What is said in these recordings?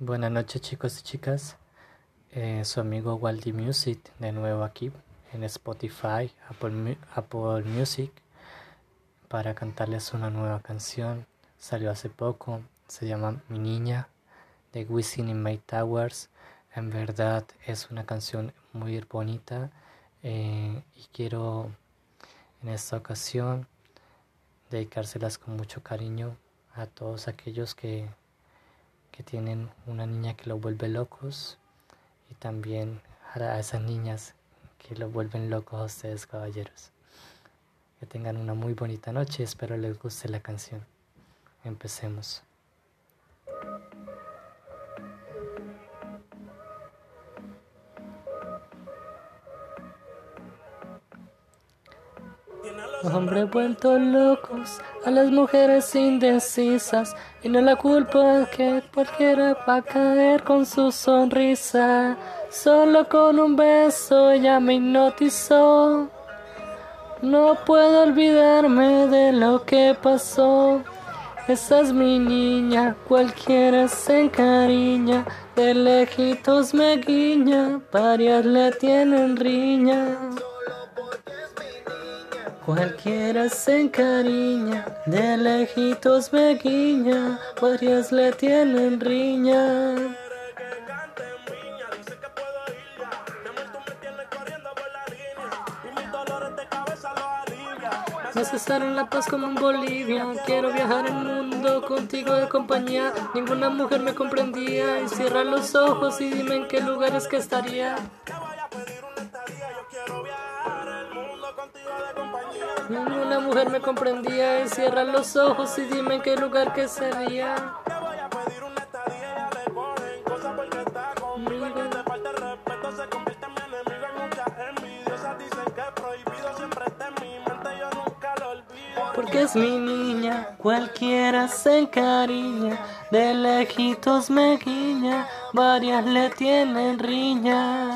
Buenas noches chicos y chicas, eh, su amigo Waldi Music de nuevo aquí en Spotify, Apple, Music para cantarles una nueva canción. Salió hace poco, se llama Mi Niña de Wisin in My Towers. En verdad es una canción muy bonita eh, y quiero en esta ocasión dedicárselas con mucho cariño a todos aquellos que que tienen una niña que los vuelve locos y también a esas niñas que los vuelven locos a ustedes caballeros. Que tengan una muy bonita noche, espero les guste la canción. Empecemos. Hombres vueltos locos, a las mujeres indecisas, y no la culpa que cualquiera va a caer con su sonrisa. Solo con un beso ya me hipnotizó. No puedo olvidarme de lo que pasó. Esa es mi niña, cualquiera se encariña, de lejitos me guiña, varias le tienen riña. Cualquiera se encariña, de lejitos me guiña, varias le tienen riña. Necesario en la paz como en Bolivia. Quiero viajar el mundo contigo de compañía. Ninguna mujer me comprendía. Y cierra los ojos y dime en qué lugares que estaría. Ninguna mujer me comprendía y cierra los ojos y dime en qué lugar que sería. Porque es mi niña, cualquiera se encariña, de lejitos me guiña, varias le tienen riña.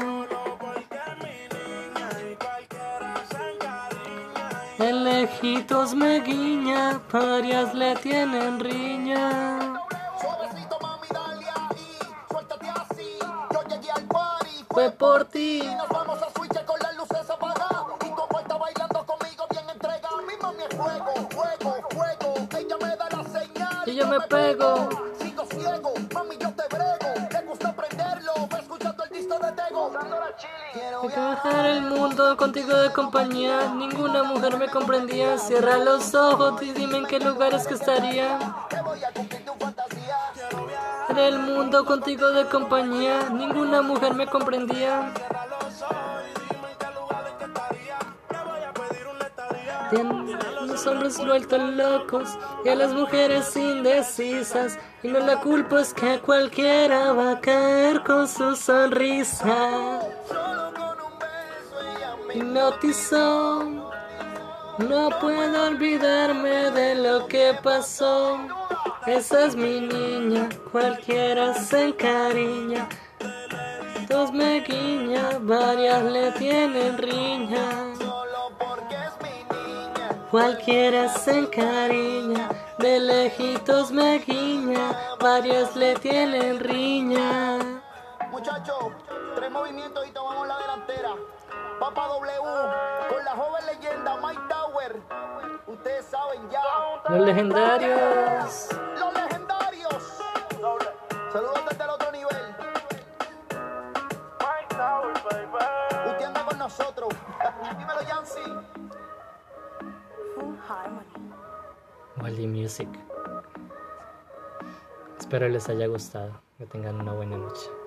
En lejitos me guiña, varias le tienen riña. Suavecito mami, dale ahí, suéltate así. Yo llegué al party, fue por ti. Y nos vamos a switch con las luces apagadas. Y como está bailando conmigo, bien entrega. Mi mami es fuego, fuego, fuego. Ella me da la señal. Y yo me pego. Quiero viajar el mundo contigo de compañía. Ninguna mujer me comprendía. Cierra los ojos y dime en qué lugares que estaría. En el mundo contigo de compañía. Ninguna mujer me comprendía. Los hombres vueltos locos y a las mujeres indecisas. Y no la culpa es que cualquiera va a caer con su sonrisa hipnotizó. No puedo olvidarme de lo que pasó. Esa es mi niña, cualquiera se encariña. Dos me guiña, varias le tienen riña. Cualquiera se encariña, de lejitos me guiña, varias le tienen riña. Muchachos, tres movimientos y. Papa W con la joven leyenda Mike Tower. Ustedes saben ya. Los legendarios. Los legendarios. Saludos desde el otro nivel. Mike Tower, baby. Usted anda con nosotros. Dímelo, Yancy. Full Harmony. Wally Music. Espero les haya gustado. Que tengan una buena noche.